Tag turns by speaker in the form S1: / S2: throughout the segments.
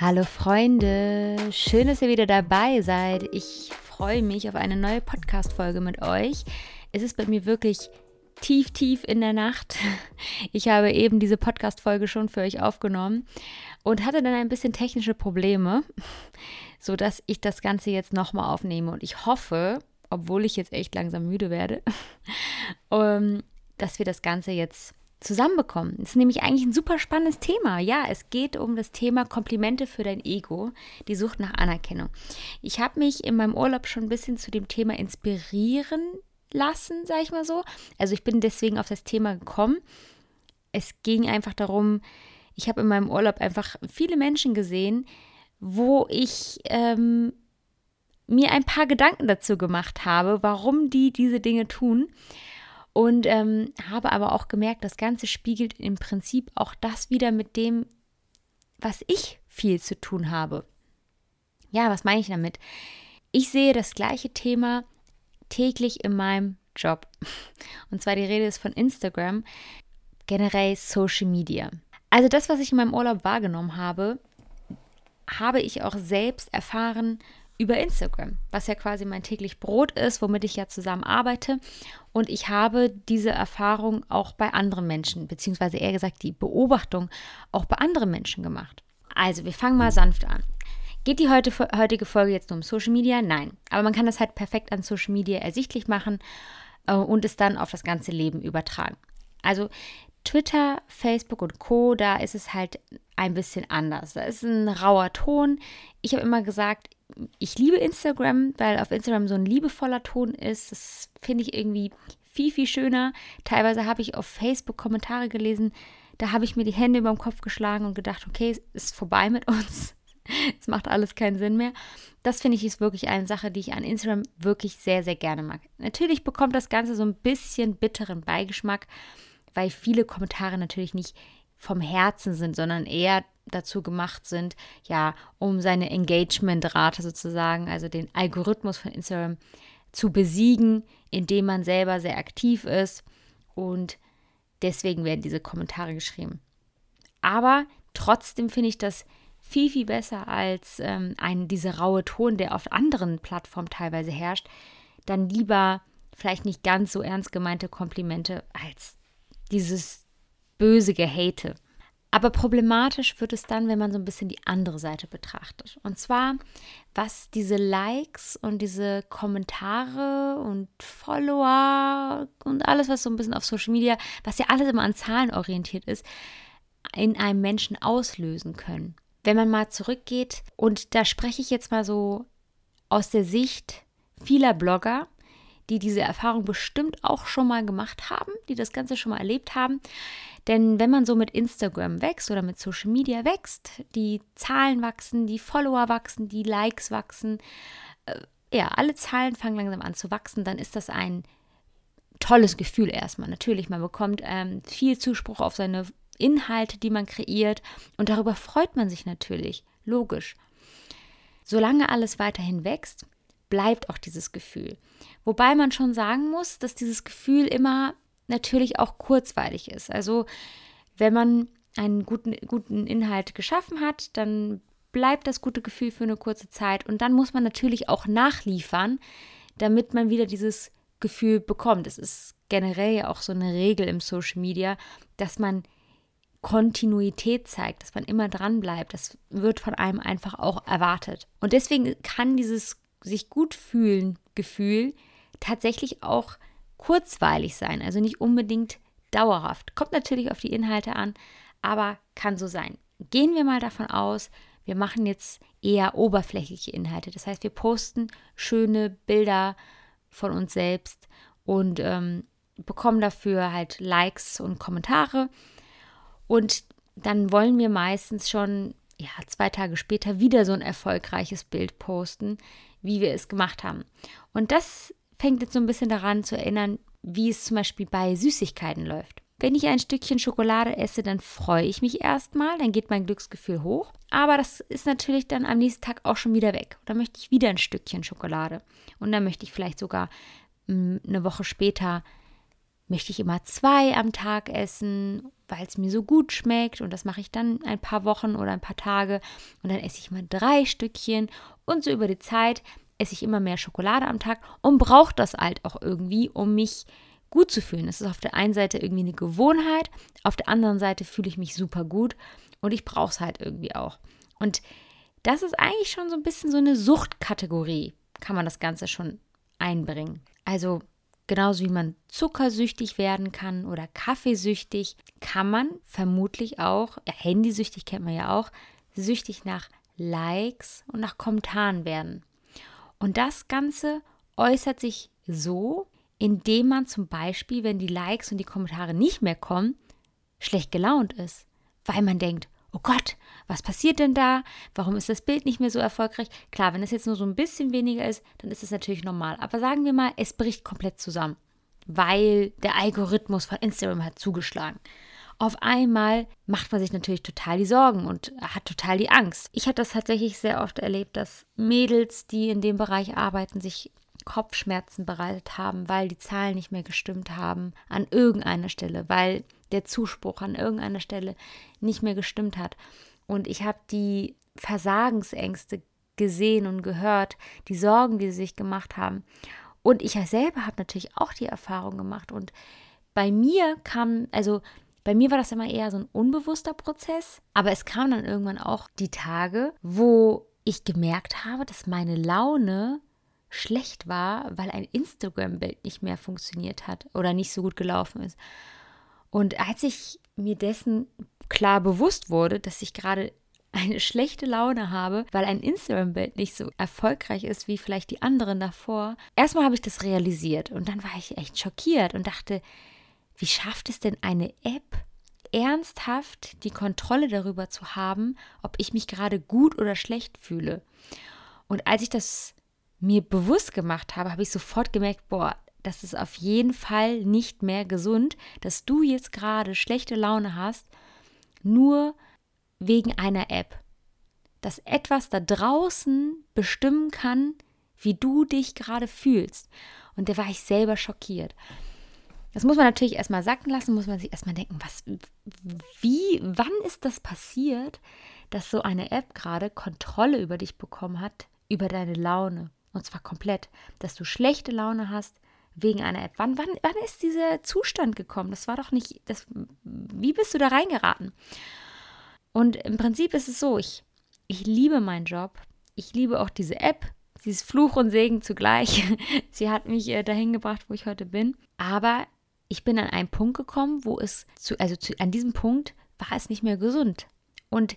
S1: Hallo Freunde, schön, dass ihr wieder dabei seid. Ich freue mich auf eine neue Podcast-Folge mit euch. Es ist bei mir wirklich tief, tief in der Nacht. Ich habe eben diese Podcast-Folge schon für euch aufgenommen und hatte dann ein bisschen technische Probleme, sodass ich das Ganze jetzt nochmal aufnehme. Und ich hoffe, obwohl ich jetzt echt langsam müde werde, ähm, dass wir das Ganze jetzt zusammenbekommen. Das ist nämlich eigentlich ein super spannendes Thema. Ja, es geht um das Thema Komplimente für dein Ego, die Sucht nach Anerkennung. Ich habe mich in meinem Urlaub schon ein bisschen zu dem Thema inspirieren lassen, sage ich mal so. Also ich bin deswegen auf das Thema gekommen. Es ging einfach darum, ich habe in meinem Urlaub einfach viele Menschen gesehen, wo ich ähm, mir ein paar Gedanken dazu gemacht habe, warum die diese Dinge tun. Und ähm, habe aber auch gemerkt, das Ganze spiegelt im Prinzip auch das wieder mit dem, was ich viel zu tun habe. Ja, was meine ich damit? Ich sehe das gleiche Thema täglich in meinem Job. Und zwar die Rede ist von Instagram, generell Social Media. Also das, was ich in meinem Urlaub wahrgenommen habe, habe ich auch selbst erfahren über Instagram, was ja quasi mein täglich Brot ist, womit ich ja zusammen arbeite. Und ich habe diese Erfahrung auch bei anderen Menschen, beziehungsweise eher gesagt die Beobachtung auch bei anderen Menschen gemacht. Also, wir fangen mal sanft an. Geht die heute, heutige Folge jetzt nur um Social Media? Nein. Aber man kann das halt perfekt an Social Media ersichtlich machen äh, und es dann auf das ganze Leben übertragen. Also Twitter, Facebook und Co, da ist es halt ein bisschen anders. Da ist ein rauer Ton. Ich habe immer gesagt, ich liebe Instagram, weil auf Instagram so ein liebevoller Ton ist. Das finde ich irgendwie viel, viel schöner. Teilweise habe ich auf Facebook Kommentare gelesen, da habe ich mir die Hände über den Kopf geschlagen und gedacht, okay, es ist vorbei mit uns. Es macht alles keinen Sinn mehr. Das finde ich ist wirklich eine Sache, die ich an Instagram wirklich sehr, sehr gerne mag. Natürlich bekommt das Ganze so ein bisschen bitteren Beigeschmack, weil viele Kommentare natürlich nicht vom Herzen sind, sondern eher dazu gemacht sind, ja, um seine Engagement-Rate sozusagen, also den Algorithmus von Instagram zu besiegen, indem man selber sehr aktiv ist und deswegen werden diese Kommentare geschrieben. Aber trotzdem finde ich das viel, viel besser als ähm, ein, dieser raue Ton, der auf anderen Plattformen teilweise herrscht. Dann lieber vielleicht nicht ganz so ernst gemeinte Komplimente als dieses böse Gehate. Aber problematisch wird es dann, wenn man so ein bisschen die andere Seite betrachtet. Und zwar, was diese Likes und diese Kommentare und Follower und alles, was so ein bisschen auf Social Media, was ja alles immer an Zahlen orientiert ist, in einem Menschen auslösen können. Wenn man mal zurückgeht, und da spreche ich jetzt mal so aus der Sicht vieler Blogger, die diese Erfahrung bestimmt auch schon mal gemacht haben, die das Ganze schon mal erlebt haben. Denn wenn man so mit Instagram wächst oder mit Social Media wächst, die Zahlen wachsen, die Follower wachsen, die Likes wachsen, äh, ja, alle Zahlen fangen langsam an zu wachsen, dann ist das ein tolles Gefühl erstmal. Natürlich, man bekommt ähm, viel Zuspruch auf seine Inhalte, die man kreiert und darüber freut man sich natürlich, logisch. Solange alles weiterhin wächst, bleibt auch dieses Gefühl. Wobei man schon sagen muss, dass dieses Gefühl immer natürlich auch kurzweilig ist. Also wenn man einen guten, guten Inhalt geschaffen hat, dann bleibt das gute Gefühl für eine kurze Zeit und dann muss man natürlich auch nachliefern, damit man wieder dieses Gefühl bekommt. Es ist generell ja auch so eine Regel im Social Media, dass man Kontinuität zeigt, dass man immer dran bleibt. Das wird von einem einfach auch erwartet. Und deswegen kann dieses sich gut fühlen Gefühl tatsächlich auch kurzweilig sein, also nicht unbedingt dauerhaft. Kommt natürlich auf die Inhalte an, aber kann so sein. Gehen wir mal davon aus, wir machen jetzt eher oberflächliche Inhalte. Das heißt, wir posten schöne Bilder von uns selbst und ähm, bekommen dafür halt Likes und Kommentare. Und dann wollen wir meistens schon ja, zwei Tage später wieder so ein erfolgreiches Bild posten, wie wir es gemacht haben. Und das fängt jetzt so ein bisschen daran zu erinnern, wie es zum Beispiel bei Süßigkeiten läuft. Wenn ich ein Stückchen Schokolade esse, dann freue ich mich erstmal, dann geht mein Glücksgefühl hoch. Aber das ist natürlich dann am nächsten Tag auch schon wieder weg. Da möchte ich wieder ein Stückchen Schokolade. Und dann möchte ich vielleicht sogar mm, eine Woche später möchte ich immer zwei am Tag essen, weil es mir so gut schmeckt und das mache ich dann ein paar Wochen oder ein paar Tage und dann esse ich mal drei Stückchen und so über die Zeit esse ich immer mehr Schokolade am Tag und brauche das halt auch irgendwie, um mich gut zu fühlen. Es ist auf der einen Seite irgendwie eine Gewohnheit, auf der anderen Seite fühle ich mich super gut und ich brauche es halt irgendwie auch. Und das ist eigentlich schon so ein bisschen so eine Suchtkategorie, kann man das Ganze schon einbringen. Also genauso wie man zuckersüchtig werden kann oder kaffeesüchtig, kann man vermutlich auch, ja, handysüchtig kennt man ja auch, süchtig nach Likes und nach Kommentaren werden. Und das Ganze äußert sich so, indem man zum Beispiel, wenn die Likes und die Kommentare nicht mehr kommen, schlecht gelaunt ist, weil man denkt, oh Gott, was passiert denn da? Warum ist das Bild nicht mehr so erfolgreich? Klar, wenn es jetzt nur so ein bisschen weniger ist, dann ist es natürlich normal. Aber sagen wir mal, es bricht komplett zusammen, weil der Algorithmus von Instagram hat zugeschlagen. Auf einmal macht man sich natürlich total die Sorgen und hat total die Angst. Ich habe das tatsächlich sehr oft erlebt, dass Mädels, die in dem Bereich arbeiten, sich Kopfschmerzen bereitet haben, weil die Zahlen nicht mehr gestimmt haben an irgendeiner Stelle, weil der Zuspruch an irgendeiner Stelle nicht mehr gestimmt hat. Und ich habe die Versagensängste gesehen und gehört, die Sorgen, die sie sich gemacht haben. Und ich selber habe natürlich auch die Erfahrung gemacht. Und bei mir kam, also bei mir war das immer eher so ein unbewusster Prozess, aber es kamen dann irgendwann auch die Tage, wo ich gemerkt habe, dass meine Laune schlecht war, weil ein Instagram-Bild nicht mehr funktioniert hat oder nicht so gut gelaufen ist. Und als ich mir dessen klar bewusst wurde, dass ich gerade eine schlechte Laune habe, weil ein Instagram-Bild nicht so erfolgreich ist wie vielleicht die anderen davor. Erstmal habe ich das realisiert und dann war ich echt schockiert und dachte, wie schafft es denn eine App ernsthaft die Kontrolle darüber zu haben, ob ich mich gerade gut oder schlecht fühle? Und als ich das mir bewusst gemacht habe, habe ich sofort gemerkt, boah, das ist auf jeden Fall nicht mehr gesund, dass du jetzt gerade schlechte Laune hast, nur wegen einer App. Dass etwas da draußen bestimmen kann, wie du dich gerade fühlst. Und da war ich selber schockiert. Das muss man natürlich erstmal sacken lassen, muss man sich erstmal denken, was, wie, wann ist das passiert, dass so eine App gerade Kontrolle über dich bekommen hat, über deine Laune. Und zwar komplett, dass du schlechte Laune hast wegen einer App. Wann, wann, wann ist dieser Zustand gekommen? Das war doch nicht, das, wie bist du da reingeraten? Und im Prinzip ist es so, ich, ich liebe meinen Job. Ich liebe auch diese App. Sie ist Fluch und Segen zugleich. Sie hat mich äh, dahin gebracht, wo ich heute bin. Aber ich bin an einen Punkt gekommen, wo es, zu, also zu, an diesem Punkt war es nicht mehr gesund. Und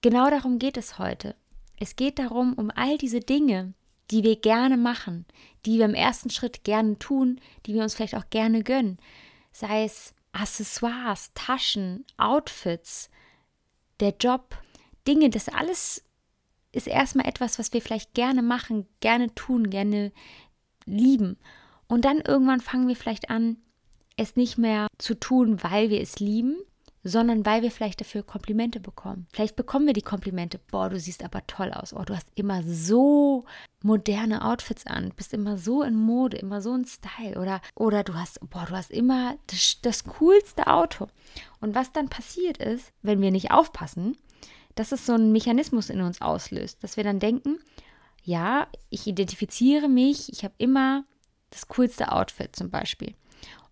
S1: genau darum geht es heute. Es geht darum, um all diese Dinge, die wir gerne machen, die wir im ersten Schritt gerne tun, die wir uns vielleicht auch gerne gönnen. Sei es Accessoires, Taschen, Outfits, der Job, Dinge, das alles ist erstmal etwas, was wir vielleicht gerne machen, gerne tun, gerne lieben. Und dann irgendwann fangen wir vielleicht an, es nicht mehr zu tun, weil wir es lieben, sondern weil wir vielleicht dafür Komplimente bekommen. Vielleicht bekommen wir die Komplimente, boah, du siehst aber toll aus, oh, du hast immer so moderne Outfits an, bist immer so in Mode, immer so in Style oder, oder du hast, boah, du hast immer das, das coolste Auto. Und was dann passiert ist, wenn wir nicht aufpassen, dass es so einen Mechanismus in uns auslöst, dass wir dann denken, ja, ich identifiziere mich, ich habe immer das coolste Outfit zum Beispiel.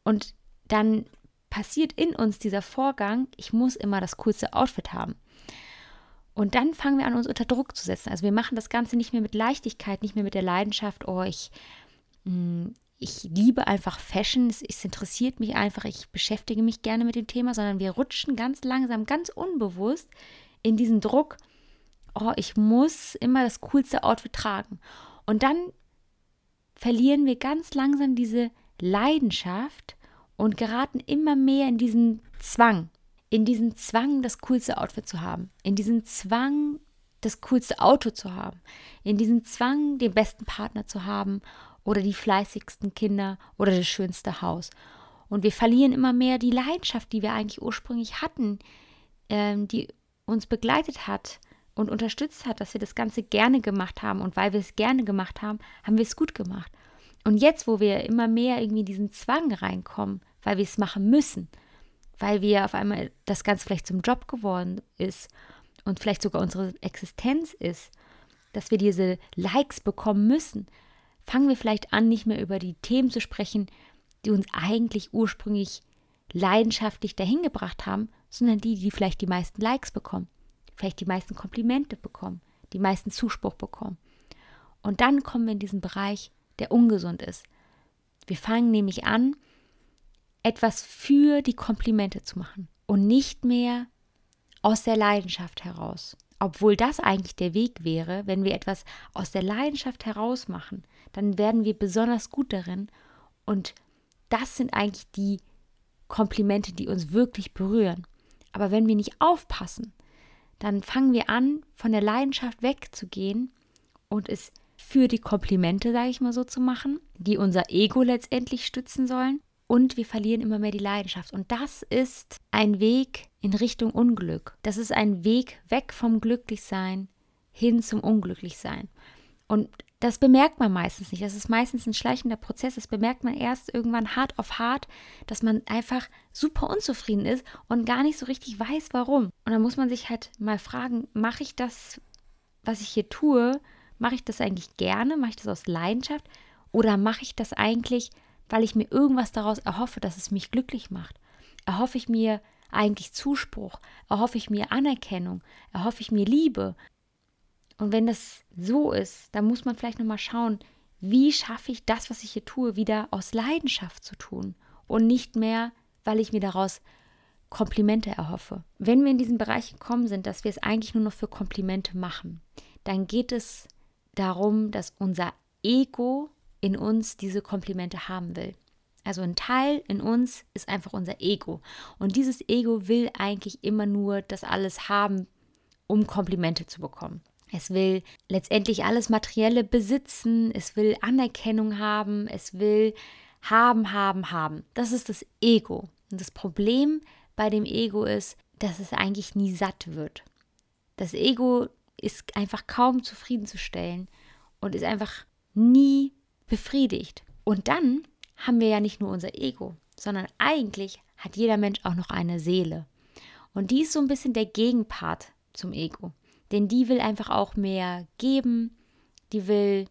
S1: Und dann passiert in uns dieser Vorgang, ich muss immer das coolste Outfit haben. Und dann fangen wir an, uns unter Druck zu setzen. Also wir machen das Ganze nicht mehr mit Leichtigkeit, nicht mehr mit der Leidenschaft, oh, ich, mm, ich liebe einfach Fashion, es, es interessiert mich einfach, ich beschäftige mich gerne mit dem Thema, sondern wir rutschen ganz langsam, ganz unbewusst in diesen Druck, oh, ich muss immer das coolste Outfit tragen. Und dann verlieren wir ganz langsam diese Leidenschaft und geraten immer mehr in diesen Zwang, in diesen Zwang, das coolste Outfit zu haben, in diesen Zwang, das coolste Auto zu haben, in diesen Zwang, den besten Partner zu haben oder die fleißigsten Kinder oder das schönste Haus. Und wir verlieren immer mehr die Leidenschaft, die wir eigentlich ursprünglich hatten, ähm, die uns begleitet hat und unterstützt hat, dass wir das Ganze gerne gemacht haben. Und weil wir es gerne gemacht haben, haben wir es gut gemacht. Und jetzt, wo wir immer mehr irgendwie in diesen Zwang reinkommen, weil wir es machen müssen, weil wir auf einmal das Ganze vielleicht zum Job geworden ist und vielleicht sogar unsere Existenz ist, dass wir diese Likes bekommen müssen, fangen wir vielleicht an, nicht mehr über die Themen zu sprechen, die uns eigentlich ursprünglich leidenschaftlich dahin gebracht haben, sondern die, die vielleicht die meisten Likes bekommen, vielleicht die meisten Komplimente bekommen, die meisten Zuspruch bekommen. Und dann kommen wir in diesen Bereich, der ungesund ist. Wir fangen nämlich an, etwas für die Komplimente zu machen und nicht mehr aus der Leidenschaft heraus. Obwohl das eigentlich der Weg wäre, wenn wir etwas aus der Leidenschaft heraus machen, dann werden wir besonders gut darin und das sind eigentlich die Komplimente, die uns wirklich berühren. Aber wenn wir nicht aufpassen, dann fangen wir an, von der Leidenschaft wegzugehen und es für die Komplimente, sage ich mal so, zu machen, die unser Ego letztendlich stützen sollen. Und wir verlieren immer mehr die Leidenschaft. Und das ist ein Weg in Richtung Unglück. Das ist ein Weg weg vom Glücklichsein hin zum Unglücklichsein. Und das bemerkt man meistens nicht. Das ist meistens ein schleichender Prozess. Das bemerkt man erst irgendwann hart auf hart, dass man einfach super unzufrieden ist und gar nicht so richtig weiß, warum. Und dann muss man sich halt mal fragen, mache ich das, was ich hier tue, mache ich das eigentlich gerne? Mache ich das aus Leidenschaft? Oder mache ich das eigentlich, weil ich mir irgendwas daraus erhoffe, dass es mich glücklich macht? Erhoffe ich mir eigentlich Zuspruch? Erhoffe ich mir Anerkennung? Erhoffe ich mir Liebe? Und wenn das so ist, dann muss man vielleicht nochmal schauen, wie schaffe ich das, was ich hier tue, wieder aus Leidenschaft zu tun und nicht mehr, weil ich mir daraus Komplimente erhoffe. Wenn wir in diesen Bereich gekommen sind, dass wir es eigentlich nur noch für Komplimente machen, dann geht es darum, dass unser Ego in uns diese Komplimente haben will. Also ein Teil in uns ist einfach unser Ego. Und dieses Ego will eigentlich immer nur das alles haben, um Komplimente zu bekommen. Es will letztendlich alles Materielle besitzen, es will Anerkennung haben, es will haben, haben, haben. Das ist das Ego. Und das Problem bei dem Ego ist, dass es eigentlich nie satt wird. Das Ego ist einfach kaum zufriedenzustellen und ist einfach nie befriedigt. Und dann haben wir ja nicht nur unser Ego, sondern eigentlich hat jeder Mensch auch noch eine Seele. Und die ist so ein bisschen der Gegenpart zum Ego. Denn die will einfach auch mehr geben, die will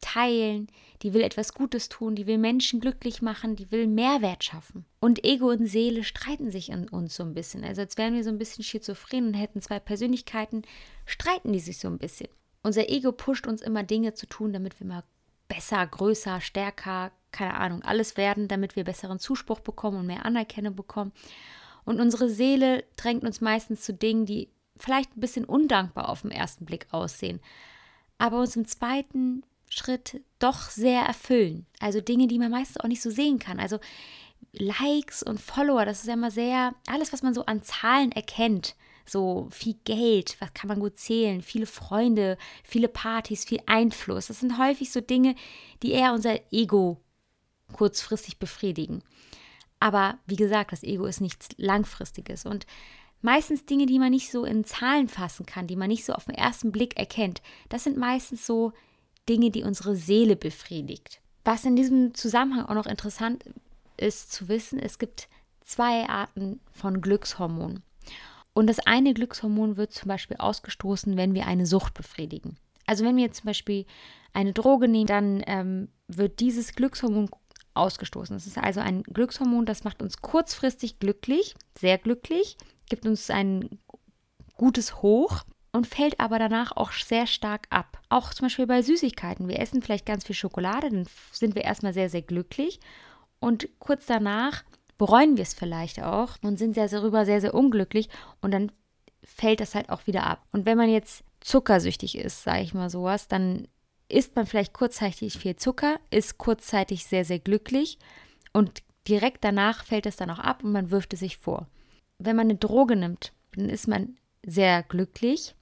S1: teilen, die will etwas Gutes tun, die will Menschen glücklich machen, die will Mehrwert schaffen. Und Ego und Seele streiten sich an uns so ein bisschen. Also als wären wir so ein bisschen schizophren und hätten zwei Persönlichkeiten, streiten die sich so ein bisschen. Unser Ego pusht uns immer Dinge zu tun, damit wir mal besser, größer, stärker, keine Ahnung, alles werden, damit wir besseren Zuspruch bekommen und mehr Anerkennung bekommen. Und unsere Seele drängt uns meistens zu Dingen, die vielleicht ein bisschen undankbar auf den ersten Blick aussehen, aber uns im zweiten Schritt doch sehr erfüllen. Also Dinge, die man meistens auch nicht so sehen kann. Also Likes und Follower, das ist ja immer sehr, alles, was man so an Zahlen erkennt. So viel Geld, was kann man gut zählen, viele Freunde, viele Partys, viel Einfluss. Das sind häufig so Dinge, die eher unser Ego kurzfristig befriedigen. Aber wie gesagt, das Ego ist nichts Langfristiges. Und meistens Dinge, die man nicht so in Zahlen fassen kann, die man nicht so auf den ersten Blick erkennt. Das sind meistens so Dinge, die unsere Seele befriedigt. Was in diesem Zusammenhang auch noch interessant ist zu wissen, es gibt zwei Arten von Glückshormonen. Und das eine Glückshormon wird zum Beispiel ausgestoßen, wenn wir eine Sucht befriedigen. Also wenn wir jetzt zum Beispiel eine Droge nehmen, dann ähm, wird dieses Glückshormon ausgestoßen. Das ist also ein Glückshormon, das macht uns kurzfristig glücklich, sehr glücklich, gibt uns ein gutes Hoch und fällt aber danach auch sehr stark ab. Auch zum Beispiel bei Süßigkeiten. Wir essen vielleicht ganz viel Schokolade, dann sind wir erstmal sehr, sehr glücklich und kurz danach bereuen wir es vielleicht auch und sind sehr, sehr darüber sehr, sehr unglücklich und dann fällt das halt auch wieder ab. Und wenn man jetzt zuckersüchtig ist, sage ich mal sowas, dann isst man vielleicht kurzzeitig viel Zucker, ist kurzzeitig sehr, sehr glücklich und direkt danach fällt es dann auch ab und man wirft es sich vor wenn man eine Droge nimmt, dann ist man sehr glücklich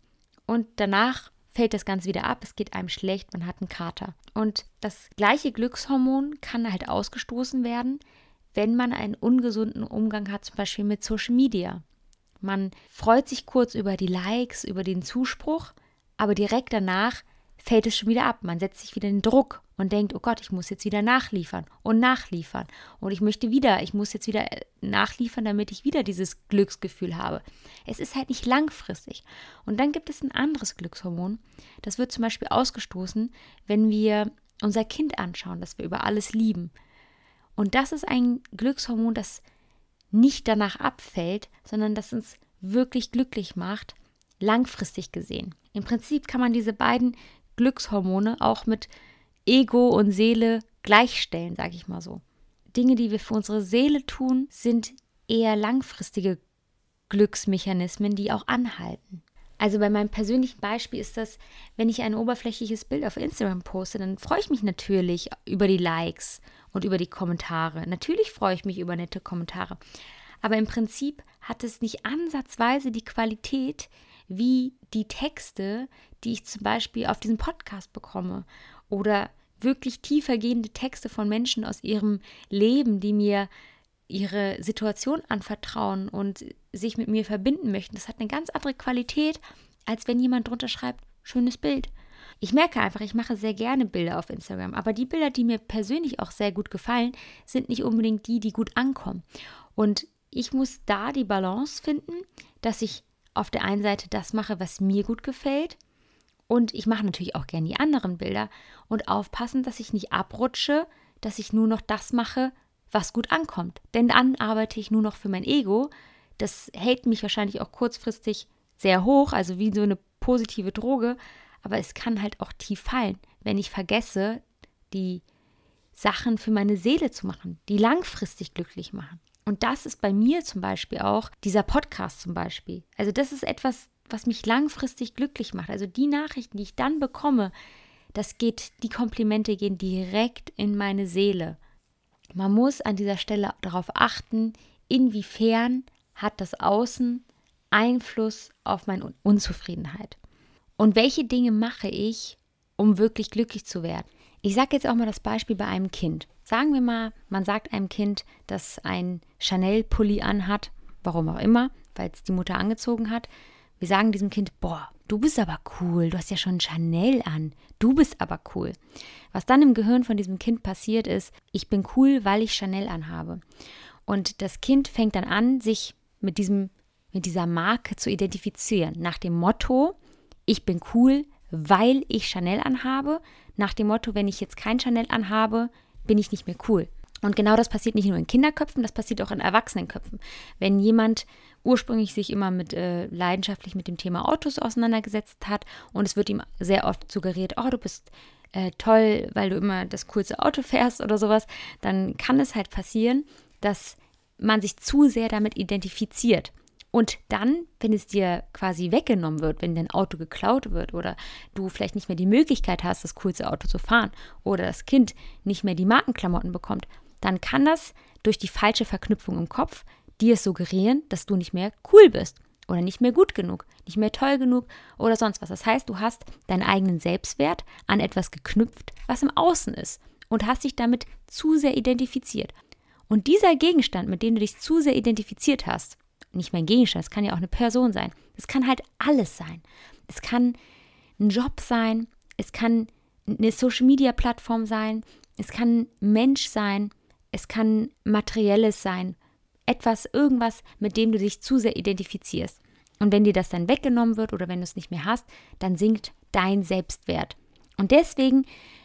S1: und danach fällt das Ganze wieder ab, es geht einem schlecht, man hat einen Kater. Und das gleiche Glückshormon kann halt ausgestoßen werden, wenn man einen ungesunden Umgang hat, zum Beispiel mit Social Media. Man freut sich kurz über die Likes, über den Zuspruch, aber direkt danach fällt es schon wieder ab. Man setzt sich wieder in Druck und denkt, oh Gott, ich muss jetzt wieder nachliefern und nachliefern. Und ich möchte wieder, ich muss jetzt wieder äh, nachliefern, damit ich wieder dieses Glücksgefühl habe. Es ist halt nicht langfristig. Und dann gibt es ein anderes Glückshormon. Das wird zum Beispiel ausgestoßen, wenn wir unser Kind anschauen, das wir über alles lieben. Und das ist ein Glückshormon, das nicht danach abfällt, sondern das uns wirklich glücklich macht, langfristig gesehen. Im Prinzip kann man diese beiden Glückshormone auch mit Ego und Seele gleichstellen, sage ich mal so. Dinge, die wir für unsere Seele tun, sind eher langfristige Glücksmechanismen, die auch anhalten. Also bei meinem persönlichen Beispiel ist das, wenn ich ein oberflächliches Bild auf Instagram poste, dann freue ich mich natürlich über die Likes und über die Kommentare. Natürlich freue ich mich über nette Kommentare. Aber im Prinzip hat es nicht ansatzweise die Qualität wie die Texte, die ich zum Beispiel auf diesem Podcast bekomme oder wirklich tiefergehende Texte von Menschen aus ihrem Leben, die mir ihre Situation anvertrauen und sich mit mir verbinden möchten. Das hat eine ganz andere Qualität, als wenn jemand drunter schreibt, schönes Bild. Ich merke einfach, ich mache sehr gerne Bilder auf Instagram, aber die Bilder, die mir persönlich auch sehr gut gefallen, sind nicht unbedingt die, die gut ankommen. Und ich muss da die Balance finden, dass ich auf der einen Seite das mache, was mir gut gefällt und ich mache natürlich auch gerne die anderen Bilder und aufpassen, dass ich nicht abrutsche, dass ich nur noch das mache, was gut ankommt. Denn dann arbeite ich nur noch für mein Ego. Das hält mich wahrscheinlich auch kurzfristig sehr hoch, also wie so eine positive Droge. Aber es kann halt auch tief fallen, wenn ich vergesse, die Sachen für meine Seele zu machen, die langfristig glücklich machen. Und das ist bei mir zum Beispiel auch dieser Podcast zum Beispiel. Also das ist etwas, was mich langfristig glücklich macht. Also die Nachrichten, die ich dann bekomme, das geht, die Komplimente gehen direkt in meine Seele. Man muss an dieser Stelle darauf achten, inwiefern hat das Außen Einfluss auf meine Unzufriedenheit. Und welche Dinge mache ich, um wirklich glücklich zu werden? Ich sage jetzt auch mal das Beispiel bei einem Kind. Sagen wir mal, man sagt einem Kind, das ein Chanel-Pulli anhat, warum auch immer, weil es die Mutter angezogen hat, wir sagen diesem Kind, boah, du bist aber cool, du hast ja schon Chanel an, du bist aber cool. Was dann im Gehirn von diesem Kind passiert ist, ich bin cool, weil ich Chanel anhabe. Und das Kind fängt dann an, sich mit diesem mit dieser Marke zu identifizieren, nach dem Motto, ich bin cool, weil ich Chanel anhabe, nach dem Motto, wenn ich jetzt kein Chanel anhabe, bin ich nicht mehr cool. Und genau das passiert nicht nur in Kinderköpfen, das passiert auch in Erwachsenenköpfen. Wenn jemand ursprünglich sich immer mit äh, leidenschaftlich mit dem Thema Autos auseinandergesetzt hat und es wird ihm sehr oft suggeriert, oh, du bist äh, toll, weil du immer das coolste Auto fährst oder sowas, dann kann es halt passieren, dass man sich zu sehr damit identifiziert. Und dann, wenn es dir quasi weggenommen wird, wenn dein Auto geklaut wird oder du vielleicht nicht mehr die Möglichkeit hast, das coolste Auto zu fahren oder das Kind nicht mehr die Markenklamotten bekommt, dann kann das durch die falsche Verknüpfung im Kopf dir suggerieren, dass du nicht mehr cool bist oder nicht mehr gut genug, nicht mehr toll genug oder sonst was. Das heißt, du hast deinen eigenen Selbstwert an etwas geknüpft, was im Außen ist und hast dich damit zu sehr identifiziert. Und dieser Gegenstand, mit dem du dich zu sehr identifiziert hast, nicht mehr ein Gegenstand, es kann ja auch eine Person sein, es kann halt alles sein. Es kann ein Job sein, es kann eine Social-Media-Plattform sein, es kann ein Mensch sein, es kann materielles sein, etwas, irgendwas, mit dem du dich zu sehr identifizierst. Und wenn dir das dann weggenommen wird oder wenn du es nicht mehr hast, dann sinkt dein Selbstwert. Und deswegen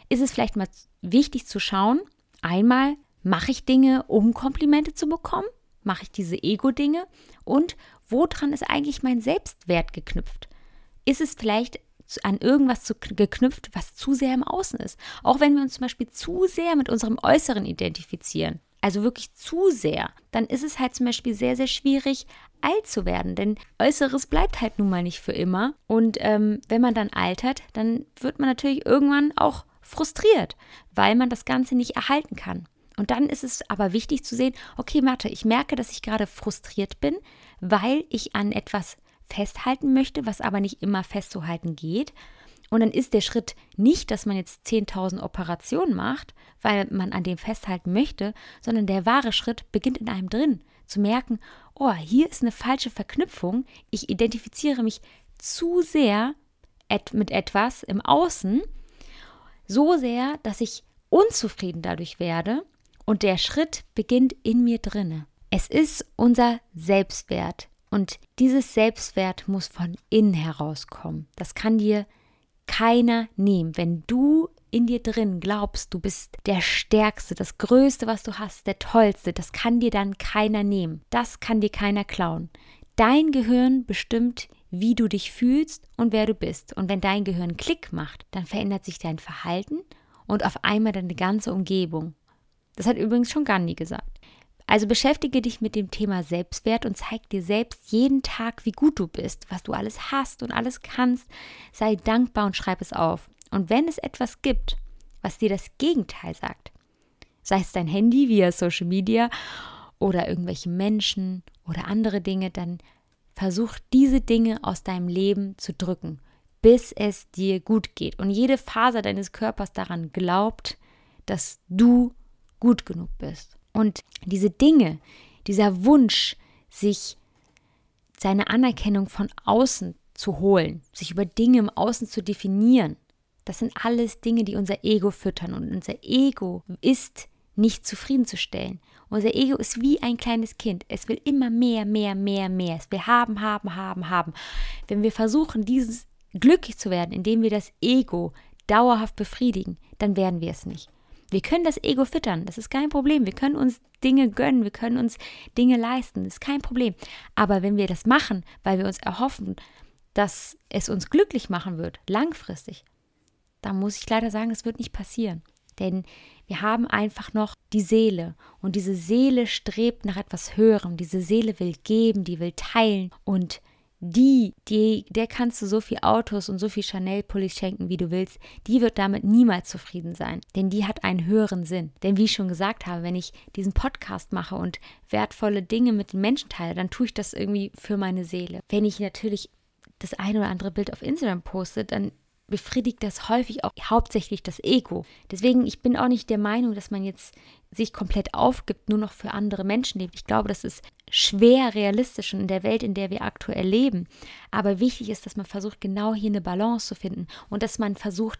S1: ist es vielleicht mal wichtig zu schauen, einmal mache ich Dinge, um Komplimente zu bekommen? Mache ich diese Ego-Dinge? Und woran ist eigentlich mein Selbstwert geknüpft? Ist es vielleicht an irgendwas zu, geknüpft, was zu sehr im Außen ist? Auch wenn wir uns zum Beispiel zu sehr mit unserem Äußeren identifizieren, also wirklich zu sehr, dann ist es halt zum Beispiel sehr, sehr schwierig, alt zu werden. Denn Äußeres bleibt halt nun mal nicht für immer. Und ähm, wenn man dann altert, dann wird man natürlich irgendwann auch frustriert, weil man das Ganze nicht erhalten kann. Und dann ist es aber wichtig zu sehen, okay, Mathe, ich merke, dass ich gerade frustriert bin, weil ich an etwas festhalten möchte, was aber nicht immer festzuhalten geht. Und dann ist der Schritt nicht, dass man jetzt 10.000 Operationen macht, weil man an dem festhalten möchte, sondern der wahre Schritt beginnt in einem drin. Zu merken, oh, hier ist eine falsche Verknüpfung. Ich identifiziere mich zu sehr mit etwas im Außen so sehr, dass ich unzufrieden dadurch werde und der Schritt beginnt in mir drinne. Es ist unser Selbstwert und dieses Selbstwert muss von innen herauskommen. Das kann dir keiner nehmen. Wenn du in dir drin glaubst, du bist der Stärkste, das Größte, was du hast, der Tollste, das kann dir dann keiner nehmen. Das kann dir keiner klauen. Dein Gehirn bestimmt, wie du dich fühlst und wer du bist. Und wenn dein Gehirn Klick macht, dann verändert sich dein Verhalten und auf einmal deine ganze Umgebung. Das hat übrigens schon Gandhi gesagt. Also beschäftige dich mit dem Thema Selbstwert und zeig dir selbst jeden Tag, wie gut du bist, was du alles hast und alles kannst. Sei dankbar und schreib es auf. Und wenn es etwas gibt, was dir das Gegenteil sagt, sei es dein Handy via Social Media oder irgendwelche Menschen oder andere Dinge, dann versuch diese Dinge aus deinem Leben zu drücken, bis es dir gut geht. Und jede Faser deines Körpers daran glaubt, dass du gut genug bist. Und diese Dinge, dieser Wunsch, sich seine Anerkennung von außen zu holen, sich über Dinge im Außen zu definieren, das sind alles Dinge, die unser Ego füttern. Und unser Ego ist nicht zufriedenzustellen. Unser Ego ist wie ein kleines Kind. Es will immer mehr, mehr, mehr, mehr. Es will haben, haben, haben, haben. Wenn wir versuchen, dieses glücklich zu werden, indem wir das Ego dauerhaft befriedigen, dann werden wir es nicht. Wir können das Ego füttern, das ist kein Problem. Wir können uns Dinge gönnen, wir können uns Dinge leisten, das ist kein Problem. Aber wenn wir das machen, weil wir uns erhoffen, dass es uns glücklich machen wird, langfristig, dann muss ich leider sagen, das wird nicht passieren. Denn wir haben einfach noch die Seele und diese Seele strebt nach etwas Höherem. Diese Seele will geben, die will teilen und die, die, der kannst du so viel Autos und so viel Chanel-Pullis schenken, wie du willst, die wird damit niemals zufrieden sein. Denn die hat einen höheren Sinn. Denn wie ich schon gesagt habe, wenn ich diesen Podcast mache und wertvolle Dinge mit den Menschen teile, dann tue ich das irgendwie für meine Seele. Wenn ich natürlich das eine oder andere Bild auf Instagram poste, dann befriedigt das häufig auch hauptsächlich das Ego. Deswegen, ich bin auch nicht der Meinung, dass man jetzt sich komplett aufgibt, nur noch für andere Menschen lebt. Ich glaube, das ist schwer realistisch in der Welt, in der wir aktuell leben. Aber wichtig ist, dass man versucht, genau hier eine Balance zu finden und dass man versucht,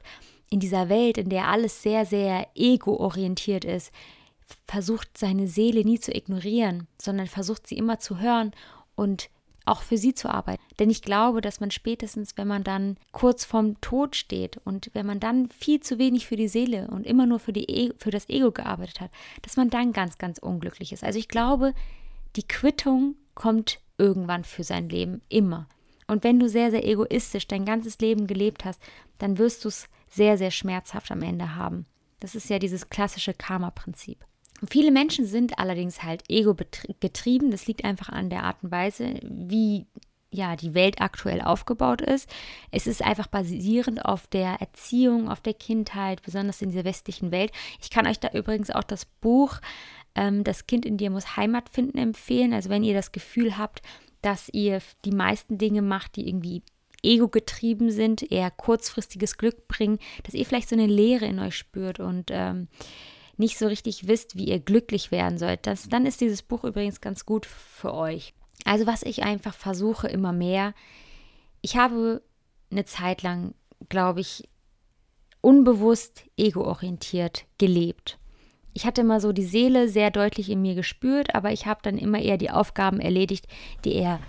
S1: in dieser Welt, in der alles sehr, sehr ego-orientiert ist, versucht, seine Seele nie zu ignorieren, sondern versucht, sie immer zu hören und auch für sie zu arbeiten. Denn ich glaube, dass man spätestens, wenn man dann kurz vorm Tod steht und wenn man dann viel zu wenig für die Seele und immer nur für, die e für das Ego gearbeitet hat, dass man dann ganz, ganz unglücklich ist. Also ich glaube, die Quittung kommt irgendwann für sein Leben immer. Und wenn du sehr, sehr egoistisch dein ganzes Leben gelebt hast, dann wirst du es sehr, sehr schmerzhaft am Ende haben. Das ist ja dieses klassische Karma-Prinzip. Viele Menschen sind allerdings halt ego-getrieben. Das liegt einfach an der Art und Weise, wie ja, die Welt aktuell aufgebaut ist. Es ist einfach basierend auf der Erziehung, auf der Kindheit, besonders in dieser westlichen Welt. Ich kann euch da übrigens auch das Buch ähm, Das Kind in dir muss Heimat finden empfehlen. Also wenn ihr das Gefühl habt, dass ihr die meisten Dinge macht, die irgendwie ego-getrieben sind, eher kurzfristiges Glück bringen, dass ihr vielleicht so eine Leere in euch spürt und ähm, nicht so richtig wisst, wie ihr glücklich werden sollt, das, dann ist dieses Buch übrigens ganz gut für euch. Also was ich einfach versuche immer mehr, ich habe eine Zeit lang, glaube ich, unbewusst egoorientiert gelebt. Ich hatte immer so die Seele sehr deutlich in mir gespürt, aber ich habe dann immer eher die Aufgaben erledigt, die eher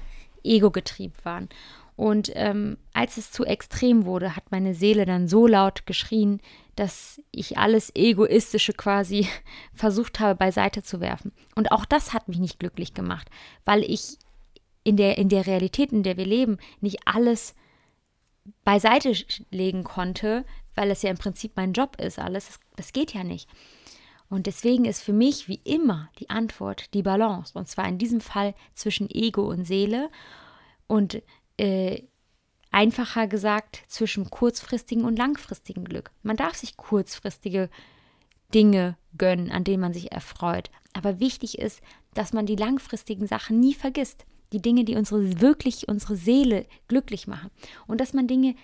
S1: ego-getrieben waren. Und ähm, als es zu extrem wurde, hat meine Seele dann so laut geschrien, dass ich alles Egoistische quasi versucht habe beiseite zu werfen. Und auch das hat mich nicht glücklich gemacht, weil ich in der, in der Realität, in der wir leben, nicht alles beiseite legen konnte, weil es ja im Prinzip mein Job ist, alles. Das, das geht ja nicht. Und deswegen ist für mich wie immer die Antwort die Balance. Und zwar in diesem Fall zwischen Ego und Seele. Und äh, einfacher gesagt zwischen kurzfristigen und langfristigen Glück. Man darf sich kurzfristige Dinge gönnen, an denen man sich erfreut. Aber wichtig ist, dass man die langfristigen Sachen nie vergisst. Die Dinge, die unsere wirklich unsere Seele glücklich machen. Und dass man Dinge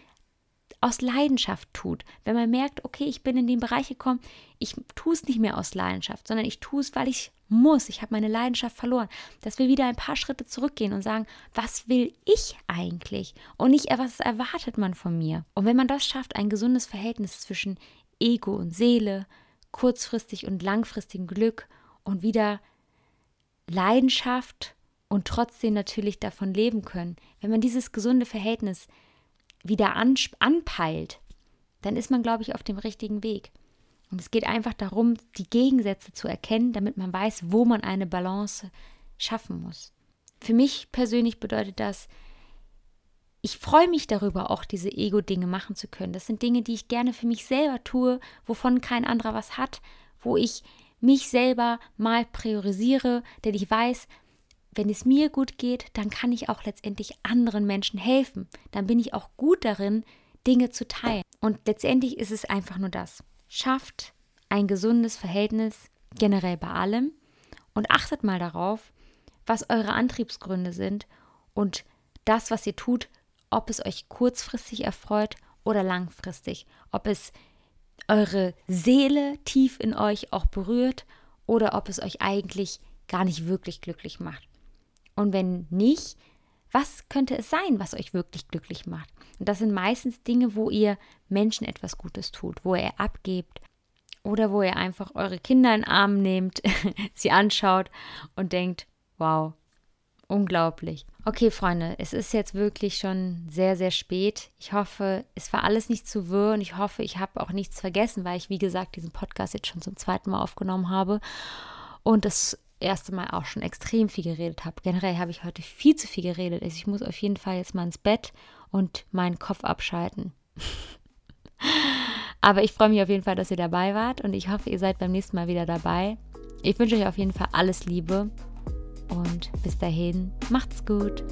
S1: aus Leidenschaft tut. Wenn man merkt, okay, ich bin in den Bereich gekommen, ich tue es nicht mehr aus Leidenschaft, sondern ich tue es, weil ich muss. Ich habe meine Leidenschaft verloren. Dass wir wieder ein paar Schritte zurückgehen und sagen, was will ich eigentlich? Und nicht, was erwartet man von mir? Und wenn man das schafft, ein gesundes Verhältnis zwischen Ego und Seele, kurzfristig und langfristigem Glück und wieder Leidenschaft und trotzdem natürlich davon leben können, wenn man dieses gesunde Verhältnis wieder anpeilt, dann ist man, glaube ich, auf dem richtigen Weg. Und es geht einfach darum, die Gegensätze zu erkennen, damit man weiß, wo man eine Balance schaffen muss. Für mich persönlich bedeutet das, ich freue mich darüber, auch diese Ego-Dinge machen zu können. Das sind Dinge, die ich gerne für mich selber tue, wovon kein anderer was hat, wo ich mich selber mal priorisiere, denn ich weiß, wenn es mir gut geht, dann kann ich auch letztendlich anderen Menschen helfen. Dann bin ich auch gut darin, Dinge zu teilen. Und letztendlich ist es einfach nur das. Schafft ein gesundes Verhältnis generell bei allem und achtet mal darauf, was eure Antriebsgründe sind und das, was ihr tut, ob es euch kurzfristig erfreut oder langfristig, ob es eure Seele tief in euch auch berührt oder ob es euch eigentlich gar nicht wirklich glücklich macht. Und wenn nicht, was könnte es sein, was euch wirklich glücklich macht? Und das sind meistens Dinge, wo ihr Menschen etwas Gutes tut, wo ihr abgebt oder wo ihr einfach eure Kinder in den Arm nehmt, sie anschaut und denkt, wow, unglaublich. Okay, Freunde, es ist jetzt wirklich schon sehr, sehr spät. Ich hoffe, es war alles nicht zu wirr und ich hoffe, ich habe auch nichts vergessen, weil ich, wie gesagt, diesen Podcast jetzt schon zum zweiten Mal aufgenommen habe. Und das erste Mal auch schon extrem viel geredet habe. Generell habe ich heute viel zu viel geredet. Also ich muss auf jeden Fall jetzt mal ins Bett und meinen Kopf abschalten. Aber ich freue mich auf jeden Fall, dass ihr dabei wart und ich hoffe, ihr seid beim nächsten Mal wieder dabei. Ich wünsche euch auf jeden Fall alles Liebe und bis dahin, macht's gut.